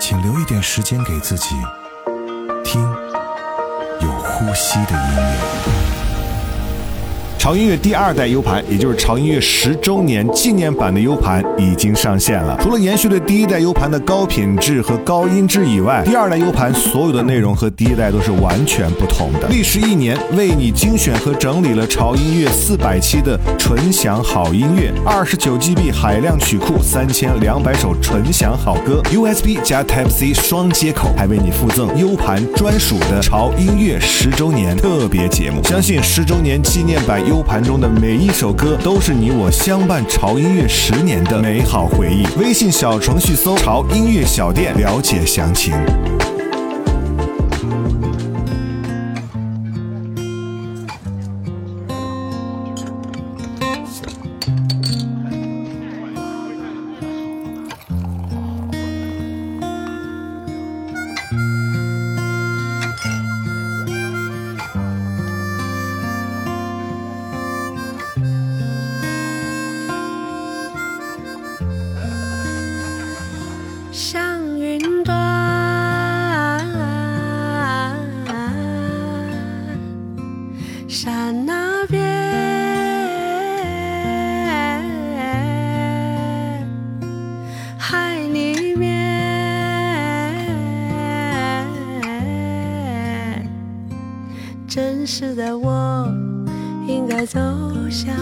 请留一点时间给自己，听有呼吸的音乐。潮音乐第二代 U 盘，也就是潮音乐十周年纪念版的 U 盘已经上线了。除了延续了第一代 U 盘的高品质和高音质以外，第二代 U 盘所有的内容和第一代都是完全不同的。历时一年，为你精选和整理了潮音乐四百期的纯享好音乐，二十九 GB 海量曲库，三千两百首纯享好歌，USB 加 Type C 双接口，还为你附赠 U 盘专属的潮音乐十周年特别节目。相信十周年纪念版。U U 盘中的每一首歌都是你我相伴潮音乐十年的美好回忆。微信小程序搜“潮音乐小店”了解详情。是的，我应该走向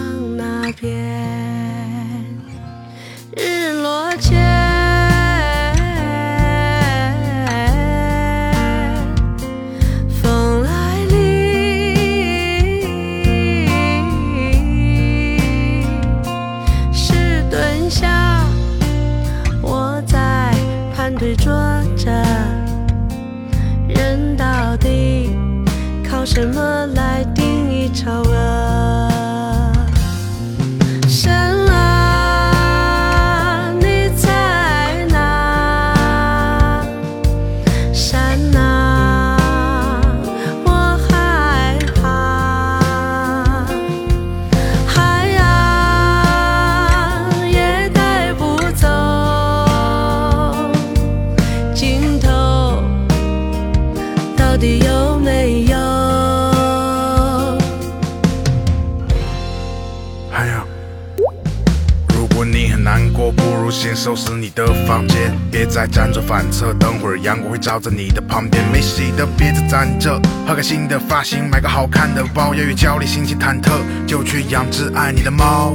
辗转反侧。等会儿阳光会照在你的旁边。没洗的别再攒着，换个新的发型，买个好看的包。要越焦虑，心情忐忑，就去养只爱你的猫。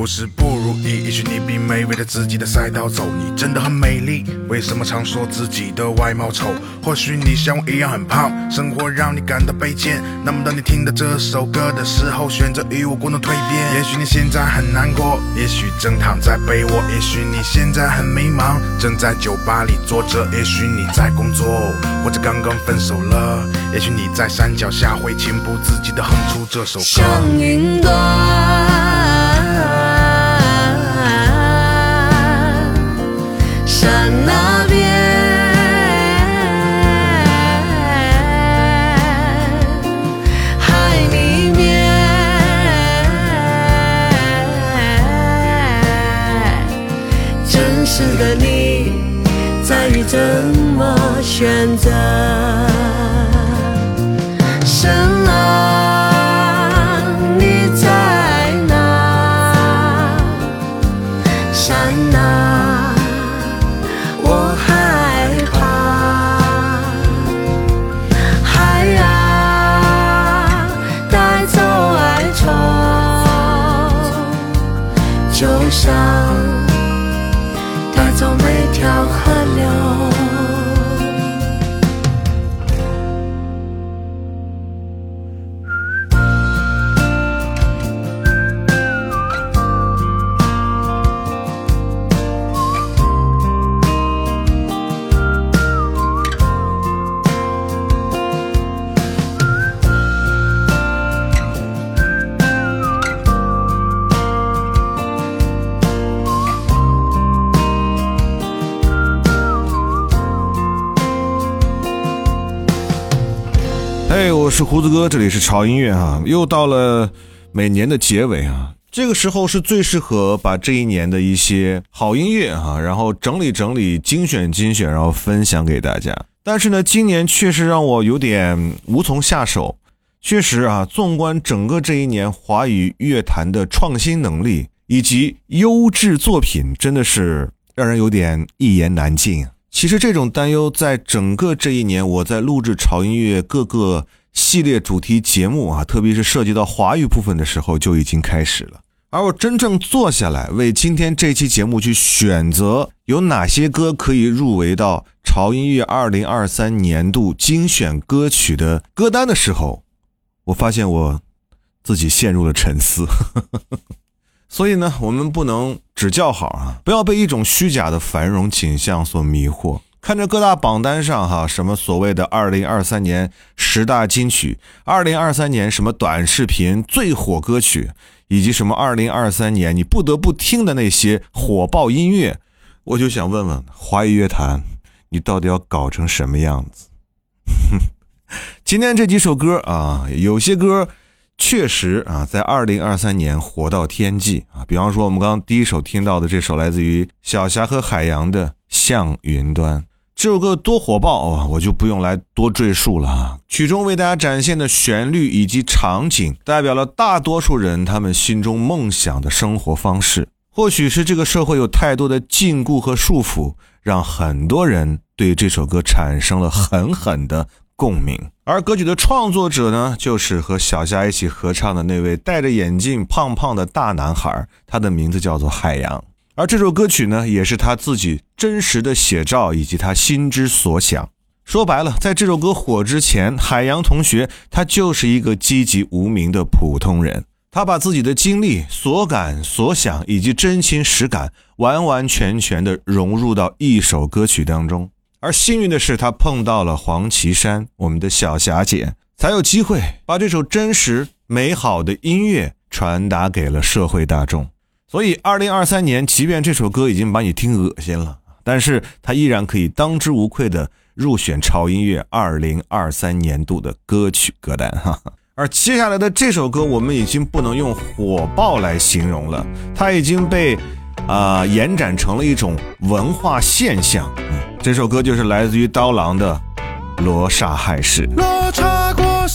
不是不如意，也许你比美味的自己的赛道走。你真的很美丽，为什么常说自己的外貌丑？或许你像我一样很胖，生活让你感到卑贱。那么当你听到这首歌的时候，选择与我共同蜕变。也许你现在很难过，也许正躺在被窝，也许你现在很迷茫，正在酒吧里坐着。也许你在工作，或者刚刚分手了。也许你在山脚下会情不自禁地哼出这首歌。像云端。真实的你在于怎么选择。兔子哥，这里是潮音乐啊，又到了每年的结尾啊，这个时候是最适合把这一年的一些好音乐哈，然后整理整理、精选精选，然后分享给大家。但是呢，今年确实让我有点无从下手。确实啊，纵观整个这一年，华语乐坛的创新能力以及优质作品，真的是让人有点一言难尽。其实这种担忧，在整个这一年，我在录制潮音乐各个系列主题节目啊，特别是涉及到华语部分的时候，就已经开始了。而我真正坐下来为今天这期节目去选择有哪些歌可以入围到潮音乐二零二三年度精选歌曲的歌单的时候，我发现我自己陷入了沉思。所以呢，我们不能只叫好啊，不要被一种虚假的繁荣景象所迷惑。看着各大榜单上哈，什么所谓的二零二三年十大金曲，二零二三年什么短视频最火歌曲，以及什么二零二三年你不得不听的那些火爆音乐，我就想问问华语乐坛，你到底要搞成什么样子？今天这几首歌啊，有些歌。确实啊，在二零二三年火到天际啊！比方说，我们刚刚第一首听到的这首来自于小霞和海洋的《向云端》，这首歌多火爆啊！我就不用来多赘述了啊。曲中为大家展现的旋律以及场景，代表了大多数人他们心中梦想的生活方式。或许是这个社会有太多的禁锢和束缚，让很多人对这首歌产生了狠狠的。共鸣，而歌曲的创作者呢，就是和小夏一起合唱的那位戴着眼镜、胖胖的大男孩，他的名字叫做海洋。而这首歌曲呢，也是他自己真实的写照以及他心之所想。说白了，在这首歌火之前，海洋同学他就是一个籍籍无名的普通人，他把自己的经历、所感所想以及真情实感，完完全全的融入到一首歌曲当中。而幸运的是，他碰到了黄绮珊，我们的小霞姐，才有机会把这首真实美好的音乐传达给了社会大众。所以，二零二三年，即便这首歌已经把你听恶心了，但是它依然可以当之无愧的入选潮音乐二零二三年度的歌曲歌单。哈，而接下来的这首歌，我们已经不能用火爆来形容了，它已经被。啊，延展成了一种文化现象。这首歌就是来自于刀郎的《罗刹海市》。罗刹国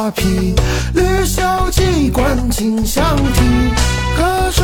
花披，绿袖记关金相提。可是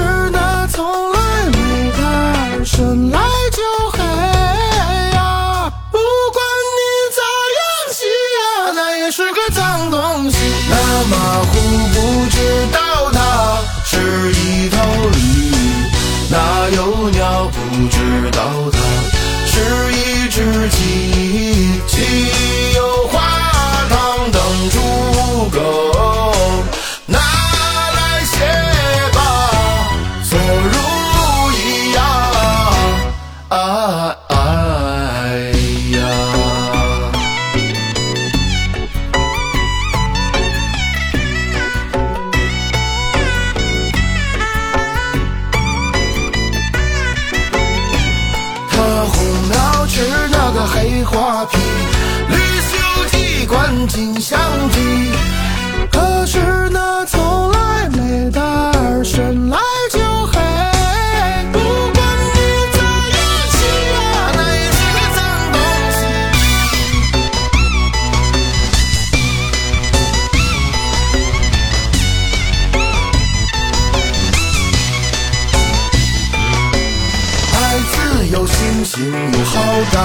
有心情，有好歹，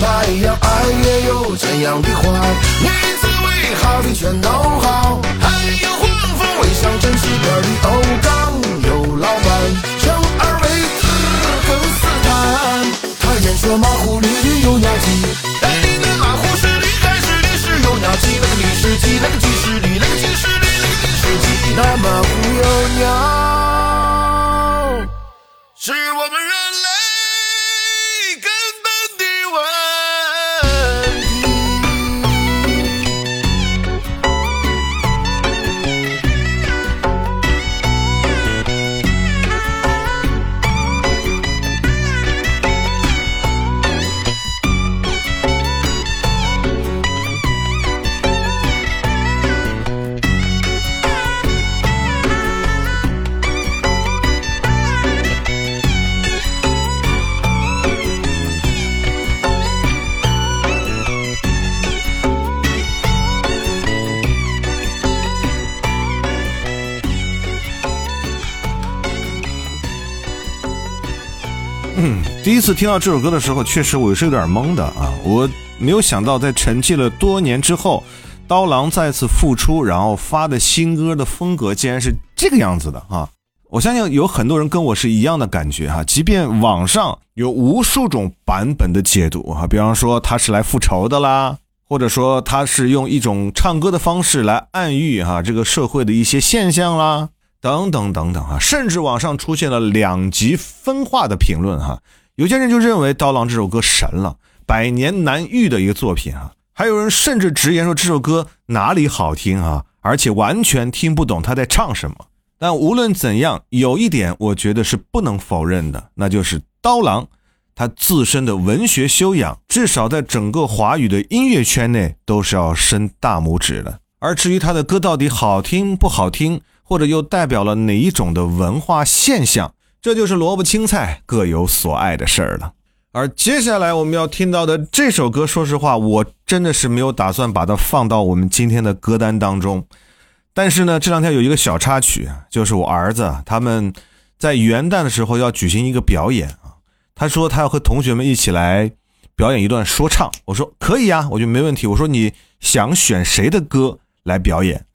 太阳爱也有怎样的坏。女子为好的全都好，还有黄蜂尾上真是边的欧刚有老板，生而为子更斯坦。他人说马虎驴驴有鸟鸡，但你那马虎是驴还是驴是有鸟鸡？那个驴是鸡，那个鸡是驴，那个鸡是驴，那个驴是鸡，那马虎有鸟。是我们人 第一次听到这首歌的时候，确实我是有点懵的啊！我没有想到，在沉寂了多年之后，刀郎再次复出，然后发的新歌的风格竟然是这个样子的啊！我相信有很多人跟我是一样的感觉哈，即便网上有无数种版本的解读啊，比方说他是来复仇的啦，或者说他是用一种唱歌的方式来暗喻哈这个社会的一些现象啦，等等等等啊，甚至网上出现了两极分化的评论哈。有些人就认为刀郎这首歌神了，百年难遇的一个作品啊。还有人甚至直言说这首歌哪里好听啊，而且完全听不懂他在唱什么。但无论怎样，有一点我觉得是不能否认的，那就是刀郎他自身的文学修养，至少在整个华语的音乐圈内都是要伸大拇指的。而至于他的歌到底好听不好听，或者又代表了哪一种的文化现象，这就是萝卜青菜各有所爱的事儿了。而接下来我们要听到的这首歌，说实话，我真的是没有打算把它放到我们今天的歌单当中。但是呢，这两天有一个小插曲，就是我儿子他们在元旦的时候要举行一个表演啊。他说他要和同学们一起来表演一段说唱。我说可以啊，我就没问题。我说你想选谁的歌来表演？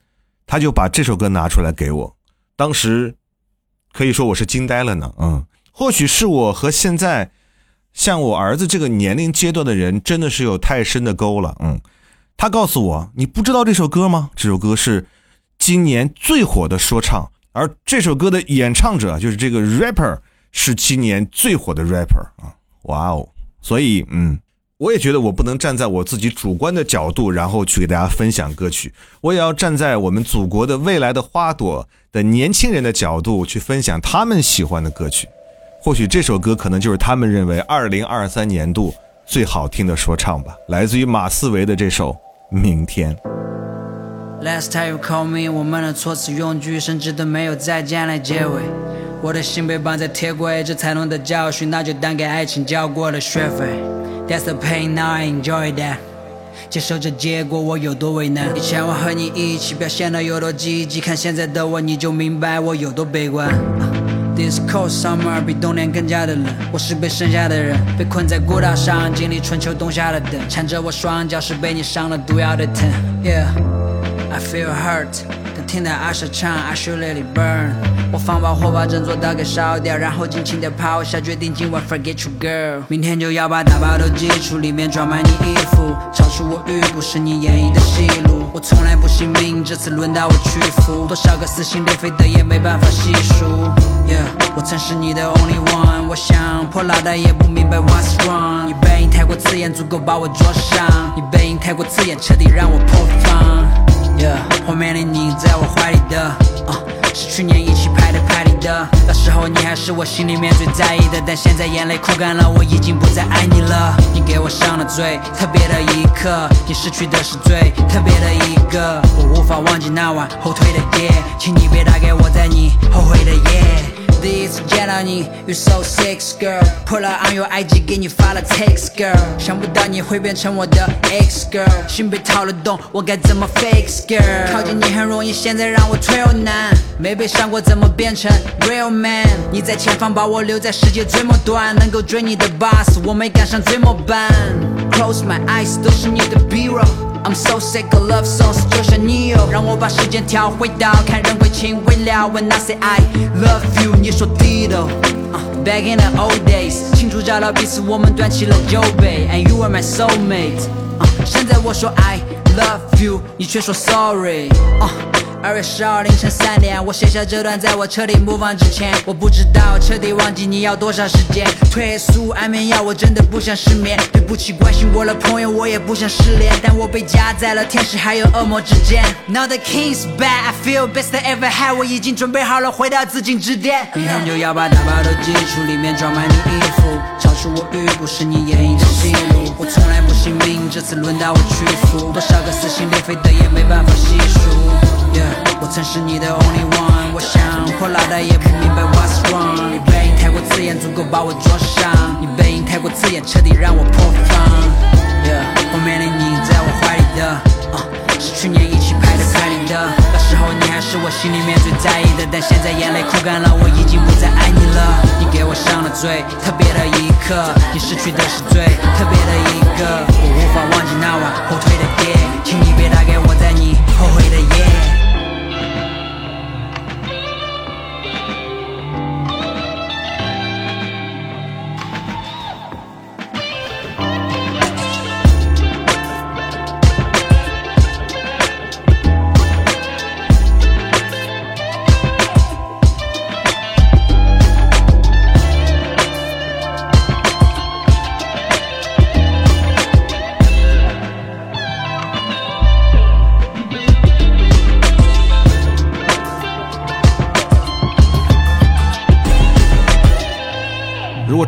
他就把这首歌拿出来给我。当时可以说我是惊呆了呢。嗯，或许是我和现在像我儿子这个年龄阶段的人真的是有太深的沟了。嗯，他告诉我，你不知道这首歌吗？这首歌是。今年最火的说唱，而这首歌的演唱者就是这个 rapper，是今年最火的 rapper 啊！哇哦！所以，嗯，我也觉得我不能站在我自己主观的角度，然后去给大家分享歌曲，我也要站在我们祖国的未来的花朵的年轻人的角度去分享他们喜欢的歌曲。或许这首歌可能就是他们认为二零二三年度最好听的说唱吧，来自于马思唯的这首《明天》。Last time you call me，我们的措辞用句甚至都没有再见来结尾。我的心被绑在铁轨，这才懂得教训，那就当给爱情交过了学费。That's the pain, now I enjoy that。接受这结果我有多为难。以前我和你一起表现的有多积极，看现在的我你就明白我有多悲观。This cold summer 比冬天更加的冷，我是被剩下的人，被困在孤岛上，经历春秋冬夏的等，缠着我双脚是被你伤了毒药的疼。Yeah, I feel hurt，听到阿舍唱 I should let it burn，我放把火把整座岛给烧掉，然后尽情的抛下，决定今晚 forget you girl，明天就要把大包都寄出，里面装满你衣服，超出我预估是你演绎的戏路，我从来不信命，这次轮到我屈服，多少个撕心裂肺的也没办法细数。Yeah，我曾是你的 only one，我想破脑袋也不明白 what's wrong。你背影太过刺眼，足够把我灼伤；你背影太过刺眼，彻底让我破防。Yeah，画面里你在我怀里的，啊，是去年一起拍的拍里的。那时候你还是我心里面最在意的，但现在眼泪哭干了，我已经不再爱你了。你给我上了最特别的一课，你失去的是最特别的一个，我无法忘记那晚后退的夜，请你别打给我，在你后悔的夜。第一次见到你，You so sexy girl，破了 on your IG 给你发了 text girl，想不到你会变成我的 ex girl，心被掏了洞，我该怎么 fix girl？靠近你很容易，现在让我退又难，没被伤过怎么变成 real man？你在前方把我留在世界最末端，能够追你的 boss，我没赶上最末班。Close my eyes，都是你的 b r o。I'm so sick of love songs，就像你有，让我把时间调回到看人会情会了。When I say I love you，你说 Dido。Uh, back in the old days，清楚找到彼此，我们端起了酒杯，And you are my soulmate。Uh, 现在我说 I love you，你却说 sorry。 二月十号凌晨三点，我写下这段，在我彻底模仿之前，我不知道彻底忘记你要多少时间。退速安眠药，我真的不想失眠。对不起，关心我的朋友，我也不想失联，但我被夹在了天使还有恶魔之间。Now the king's back, I feel best I ever had，我已经准备好了回到紫禁之巅。明天就要把大包都寄出，里面装满你衣服，超出我预估是你演绎的戏路。我从来不信命，这次轮到我屈服，多少个撕心裂肺的也没办法细数。Yeah，我曾是你的 only one，我想破脑袋也不明白 what's wrong。你背影太过刺眼，足够把我灼伤；你背影太过刺眼，彻底让我破防。Yeah，我面的你在我怀里的，啊，是去年一起拍的拍里的。那时候你还是我心里面最在意的，但现在眼泪哭干了，我已经不再爱你了。你给我上了最特别的一刻，你失去的是最特别的一个，我无法忘记那晚后退的夜，请你别打给我，在你后悔的夜。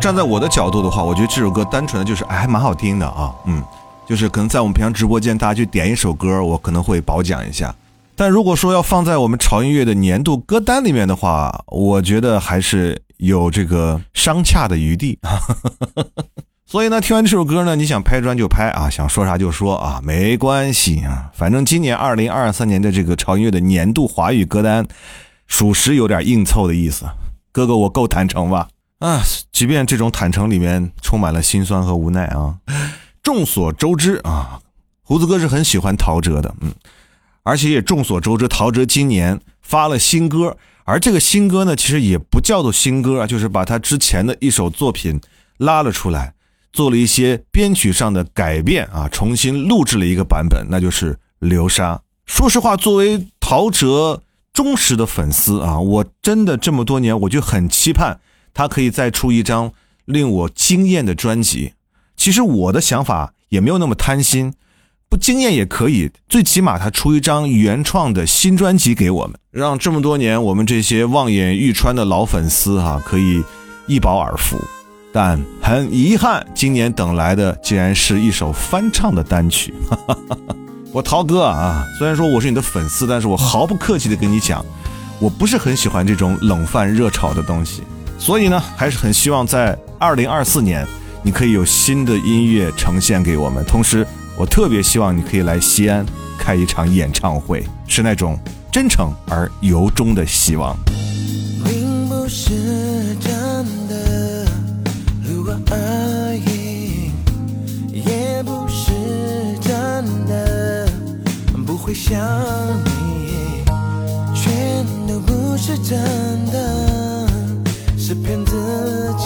站在我的角度的话，我觉得这首歌单纯的就是哎，还蛮好听的啊，嗯，就是可能在我们平常直播间，大家去点一首歌，我可能会褒奖一下。但如果说要放在我们潮音乐的年度歌单里面的话，我觉得还是有这个商洽的余地。所以呢，听完这首歌呢，你想拍砖就拍啊，想说啥就说啊，没关系啊，反正今年二零二三年的这个潮音乐的年度华语歌单，属实有点硬凑的意思。哥哥，我够坦诚吧？啊，即便这种坦诚里面充满了心酸和无奈啊。众所周知啊，胡子哥是很喜欢陶喆的，嗯，而且也众所周知，陶喆今年发了新歌，而这个新歌呢，其实也不叫做新歌啊，就是把他之前的一首作品拉了出来，做了一些编曲上的改变啊，重新录制了一个版本，那就是《流沙》。说实话，作为陶喆忠实的粉丝啊，我真的这么多年，我就很期盼。他可以再出一张令我惊艳的专辑。其实我的想法也没有那么贪心，不惊艳也可以，最起码他出一张原创的新专辑给我们，让这么多年我们这些望眼欲穿的老粉丝哈可以一饱耳福。但很遗憾，今年等来的竟然是一首翻唱的单曲。我陶哥啊，虽然说我是你的粉丝，但是我毫不客气的跟你讲，我不是很喜欢这种冷饭热炒的东西。所以呢还是很希望在二零二四年你可以有新的音乐呈现给我们。同时我特别希望你可以来西安开一场演唱会是那种真诚而由衷的希望。并不是真的如果而已也不是真的不会想你全都不是真的。是骗自己。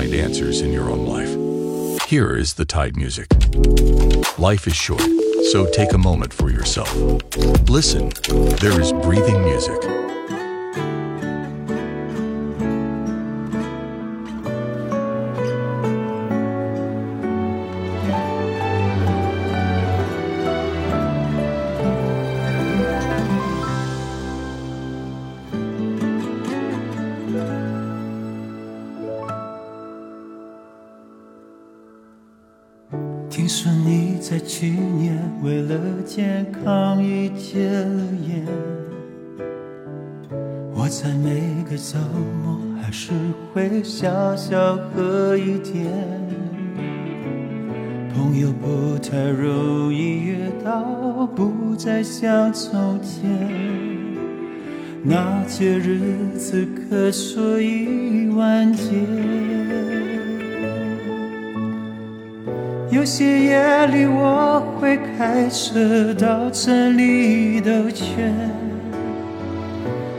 find answers in your own life. Here is the Tide music. Life is short, so take a moment for yourself. Listen, there is breathing music. 在去年为了健康已戒了烟，我在每个周末还是会小小喝一点。朋友不太容易约到，不再像从前，那些日子可说已完结。有些夜里我会开车到城里兜圈，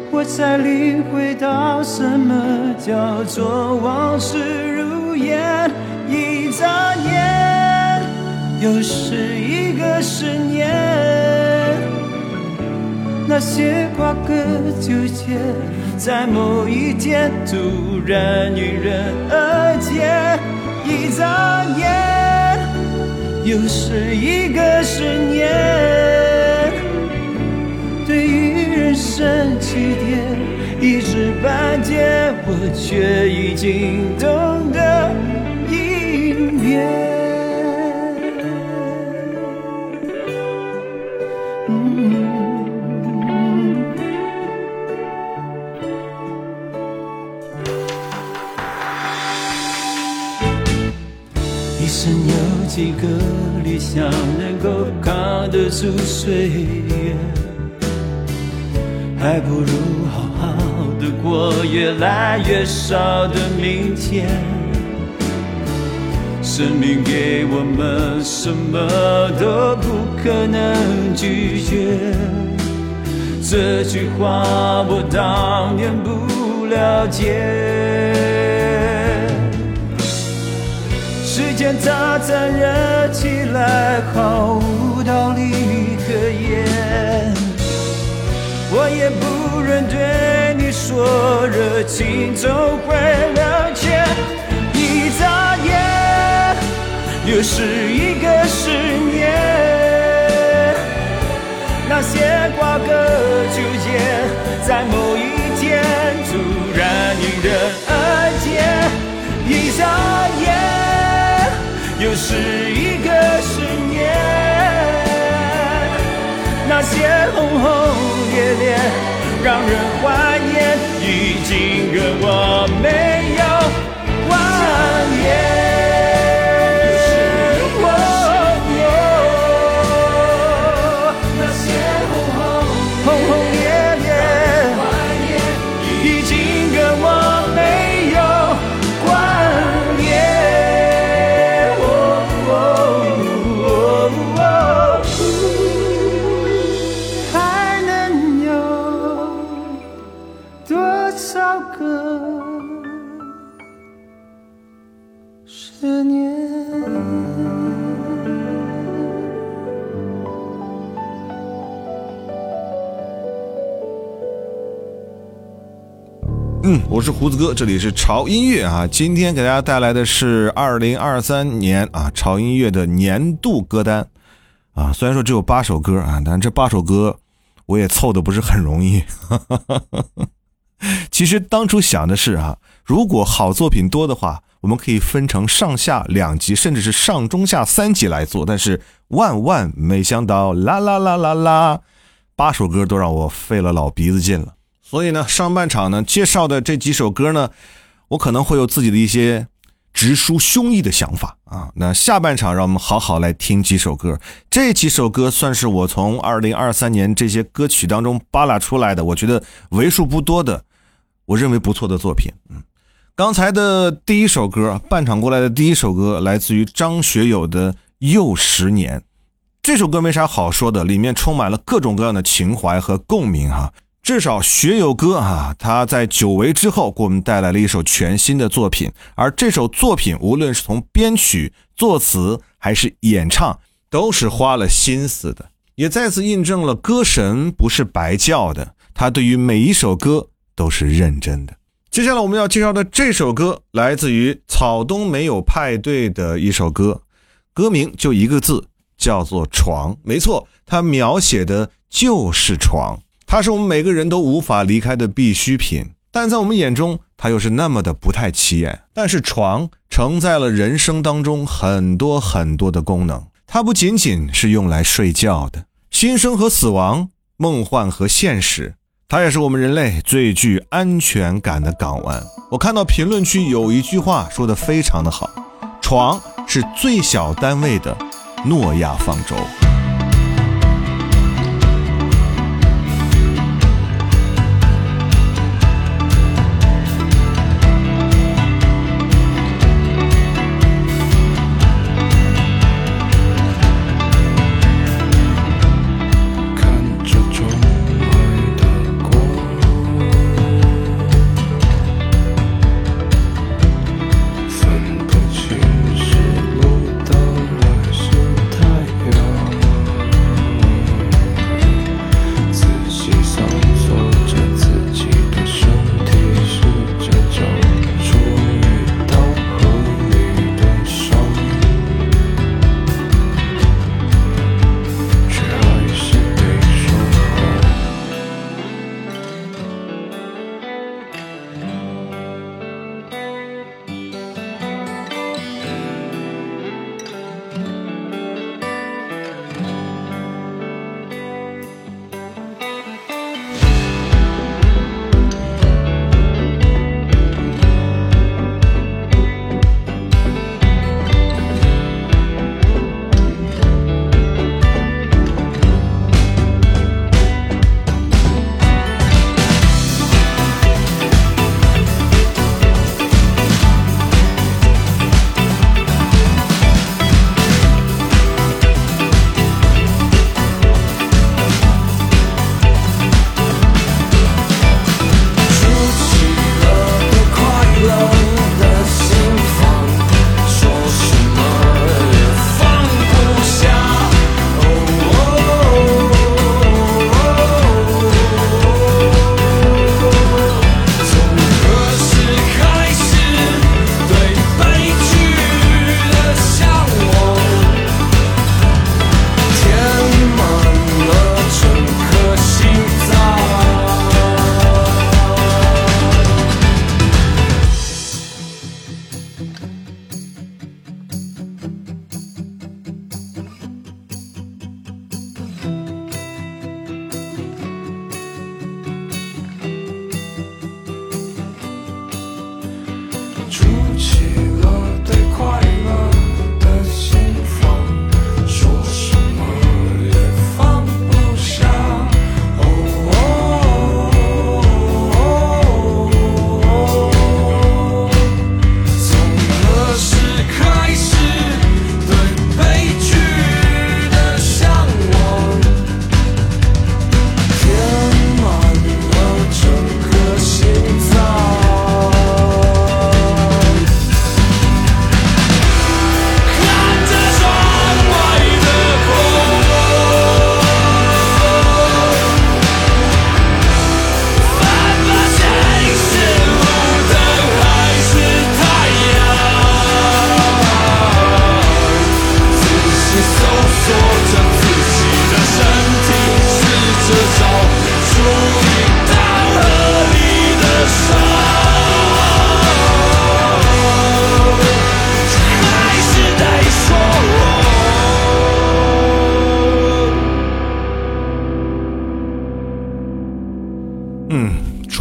我才领会到什么叫做往事如烟。一眨眼，又是一个十年，那些瓜葛纠结，在某一天突然迎刃而解。一眨眼。又是一个十年，对于人生起点一知半解，我却已经懂得扛得住岁月，还不如好好的过越来越少的明天。生命给我们什么都不可能拒绝，这句话我当年不了解。时间它残忍起来，毫无道理我也不忍对你说，热情总会冷却。一眨眼，又是一个十年。那些瓜葛纠结，在某一天突然迎刃而解。一眨眼，又是一个十年。那些轰轰烈烈，让人怀念，已经跟我没有。我是胡子哥，这里是潮音乐啊。今天给大家带来的是二零二三年啊潮音乐的年度歌单啊。虽然说只有八首歌啊，但这八首歌我也凑的不是很容易。其实当初想的是啊，如果好作品多的话，我们可以分成上下两集，甚至是上中下三集来做。但是万万没想到，啦啦啦啦啦，八首歌都让我费了老鼻子劲了。所以呢，上半场呢介绍的这几首歌呢，我可能会有自己的一些直抒胸臆的想法啊。那下半场让我们好好来听几首歌，这几首歌算是我从二零二三年这些歌曲当中扒拉出来的，我觉得为数不多的，我认为不错的作品。嗯，刚才的第一首歌，半场过来的第一首歌来自于张学友的《又十年》，这首歌没啥好说的，里面充满了各种各样的情怀和共鸣哈、至少学友哥啊，他在久违之后给我们带来了一首全新的作品，而这首作品无论是从编曲、作词还是演唱，都是花了心思的，也再次印证了歌神不是白叫的，他对于每一首歌都是认真的。接下来我们要介绍的这首歌来自于草东没有派对的一首歌，歌名就一个字，叫做“床”。没错，它描写的就是床。它是我们每个人都无法离开的必需品。但在我们眼中，它又是那么的不太起眼。但是床承载了人生当中很多很多的功能，它不仅仅是用来睡觉的，新生和死亡，梦幻和现实，它也是我们人类最具安全感的港湾。我看到评论区有一句话说的非常的好，床是最小单位的诺亚方舟。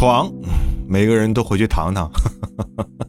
床，每个人都回去躺躺。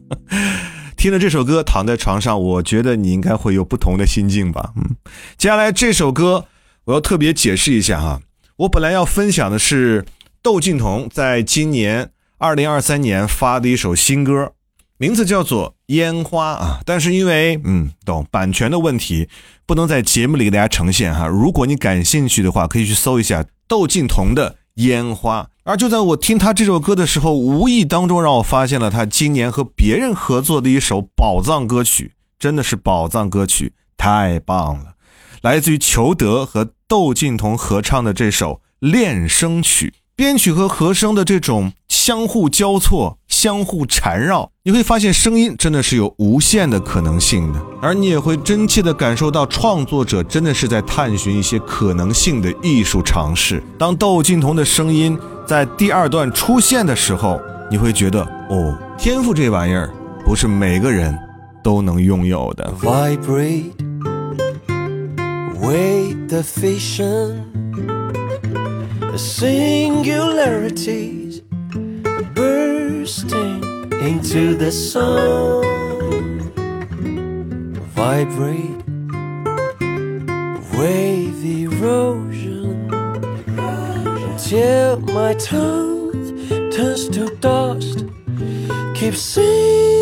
听了这首歌，躺在床上，我觉得你应该会有不同的心境吧。嗯，接下来这首歌我要特别解释一下哈，我本来要分享的是窦靖童在今年二零二三年发的一首新歌，名字叫做《烟花》啊，但是因为嗯懂版权的问题，不能在节目里给大家呈现哈。如果你感兴趣的话，可以去搜一下窦靖童的《烟花》。而就在我听他这首歌的时候，无意当中让我发现了他今年和别人合作的一首宝藏歌曲，真的是宝藏歌曲，太棒了！来自于裘德和窦靖童合唱的这首《恋声曲》，编曲和和声的这种相互交错、相互缠绕，你会发现声音真的是有无限的可能性的，而你也会真切地感受到创作者真的是在探寻一些可能性的艺术尝试。当窦靖童的声音在第二段出现的时候，你会觉得哦，天赋这玩意儿不是每个人都能拥有的。Vibrate，wait the vision singularities bursting into the sun. Vibrate with erosion until my tongue turns to dust. Keep singing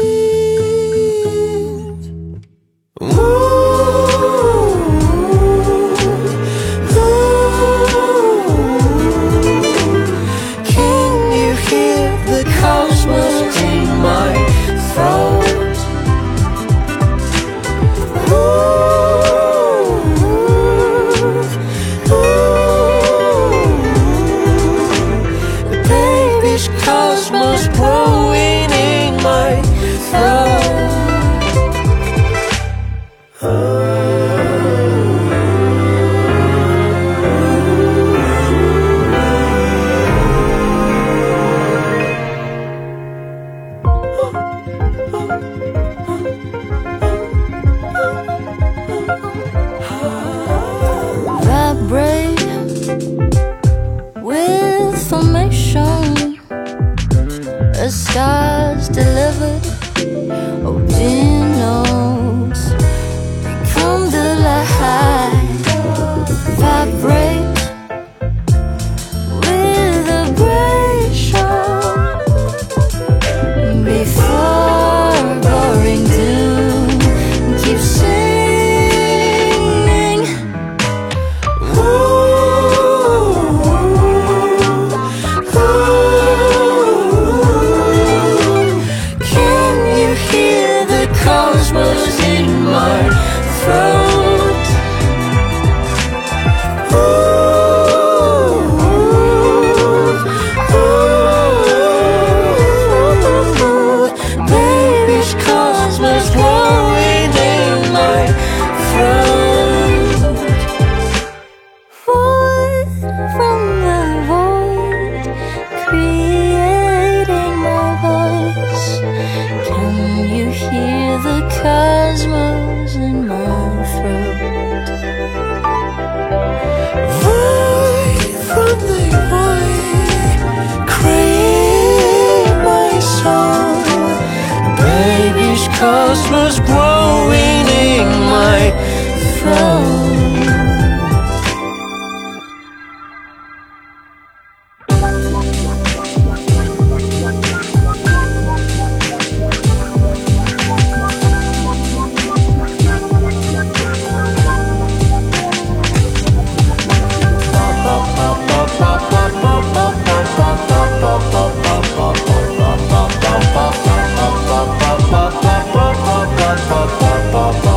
嗯，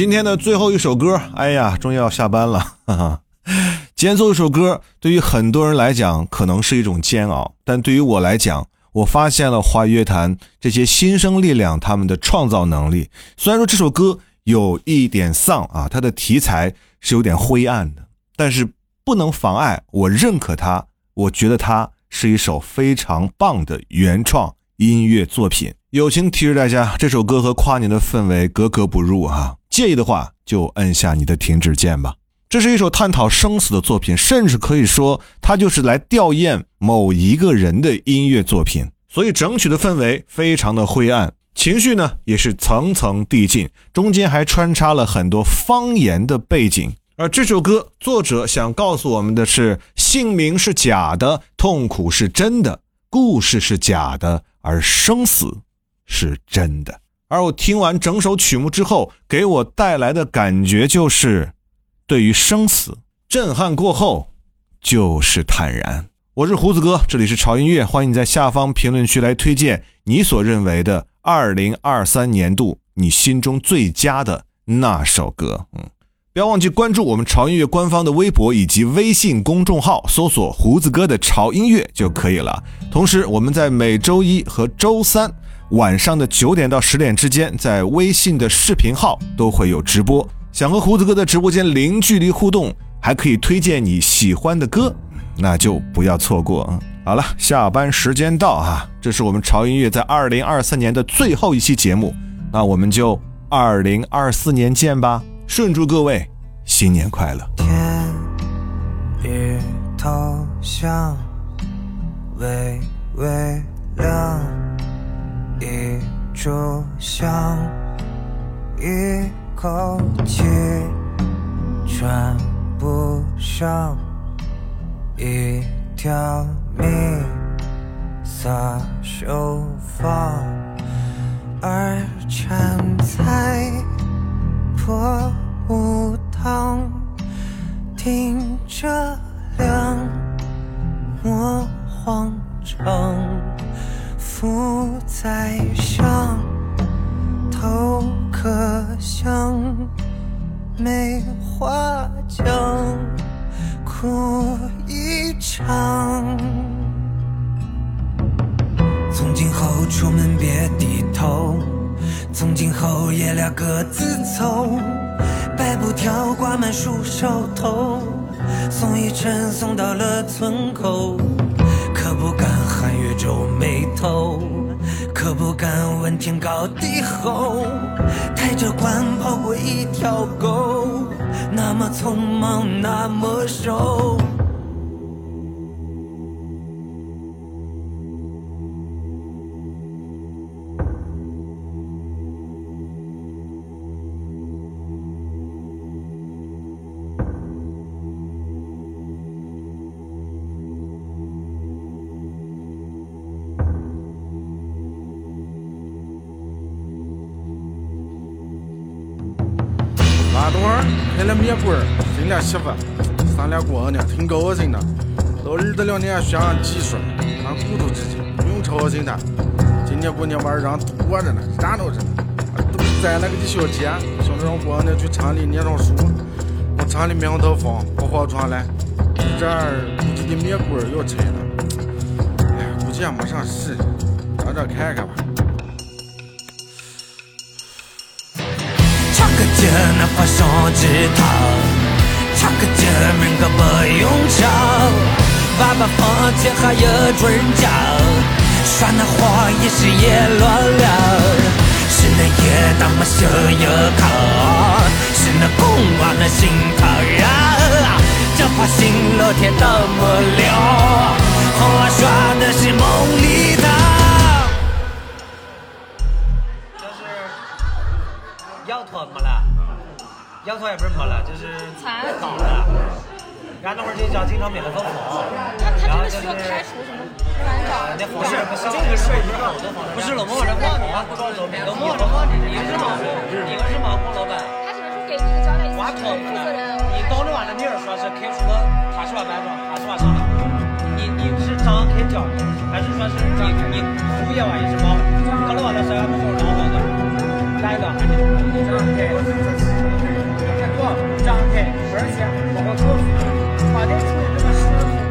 今天的最后一首歌，哎呀，终于要下班了，哈哈。今天最后一首歌，对于很多人来讲可能是一种煎熬，但对于我来讲，我发现了华语乐坛这些新生力量他们的创造能力。虽然说这首歌有一点丧啊，它的题材是有点灰暗的，但是不能妨碍我认可它，我觉得它是一首非常棒的原创音乐作品。友情提示大家，这首歌和跨年的氛围格格不入啊！介意的话就摁下你的停止键吧。这是一首探讨生死的作品，甚至可以说它就是来吊唁某一个人的音乐作品。所以整曲的氛围非常的灰暗，情绪呢也是层层递进，中间还穿插了很多方言的背景。而这首歌作者想告诉我们的是：姓名是假的，痛苦是真的，故事是假的，而生死是真的。而我听完整首曲目之后，给我带来的感觉就是，对于生死震撼过后，就是坦然。我是胡子哥，这里是潮音乐，欢迎你在下方评论区来推荐你所认为的二零二三年度你心中最佳的那首歌。嗯，不要忘记关注我们潮音乐官方的微博以及微信公众号，搜索“胡子哥的潮音乐”就可以了。同时，我们在每周一和周三晚上的九点到十点之间，在微信的视频号都会有直播。想和胡子哥在直播间零距离互动，还可以推荐你喜欢的歌，那就不要错过啊！好了，下班时间到啊！这是我们潮音乐在二零二三年的最后一期节目，那我们就二零二四年见吧！顺祝各位新年快乐！天已透向，微微亮，一炷香，一口气喘不上，一条命撒手放，儿缠在破木堂，听着在上，头可香，梅花酱，哭一场。从今后出门别低头，从今后爷俩各自走，白布条挂满树梢头，送一程送到了村口，可不敢寒月皱眉头，可不敢问天高地厚，抬着棺跑过一条沟，那么匆忙，那么瘦。媳妇儿，生了姑娘，挺高兴的。老二这两年学上技术，俺骨头之间不用操心的。今年过年玩儿让多着呢，热闹着呢。都是攒了个的小钱，想着让姑娘去城里念上书，往城里名堂放，不划船来。这儿估计的面馆要拆了，哎，估计也没啥事，让这看看吧。唱个劲儿那花上枝头，唱个劲儿人可不用唱。爸爸房间还有准脚，耍那花也是也乱了。是那夜当么秀有口，是那公娃那心头肉。这把心老天都没了，花耍的是梦里头。摇头没了，摇头也不是没了，就是倒了。然后那会儿就叫经常免费分红，然后就是那不是不是这个事儿不是我的房子，不是老毛人忘你啊，不装走免老毛人忘你，你是马虎，你们是马虎老板。他只能说给你的交代，挖头负责人。你到那晚的面儿说是开出个他是吧班长，他是吧上的，你你是张开脚的，还是说是你你物业玩意是吗？可能晚的时候门口张好的，哪一个？张开，不张开，而且我会告诉你，把这处理这个事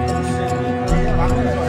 同时你可以把这个小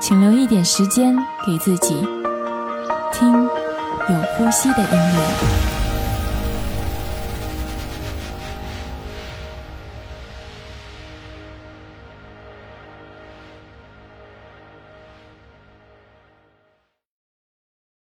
请留一点时间给自己，听有呼吸的音乐。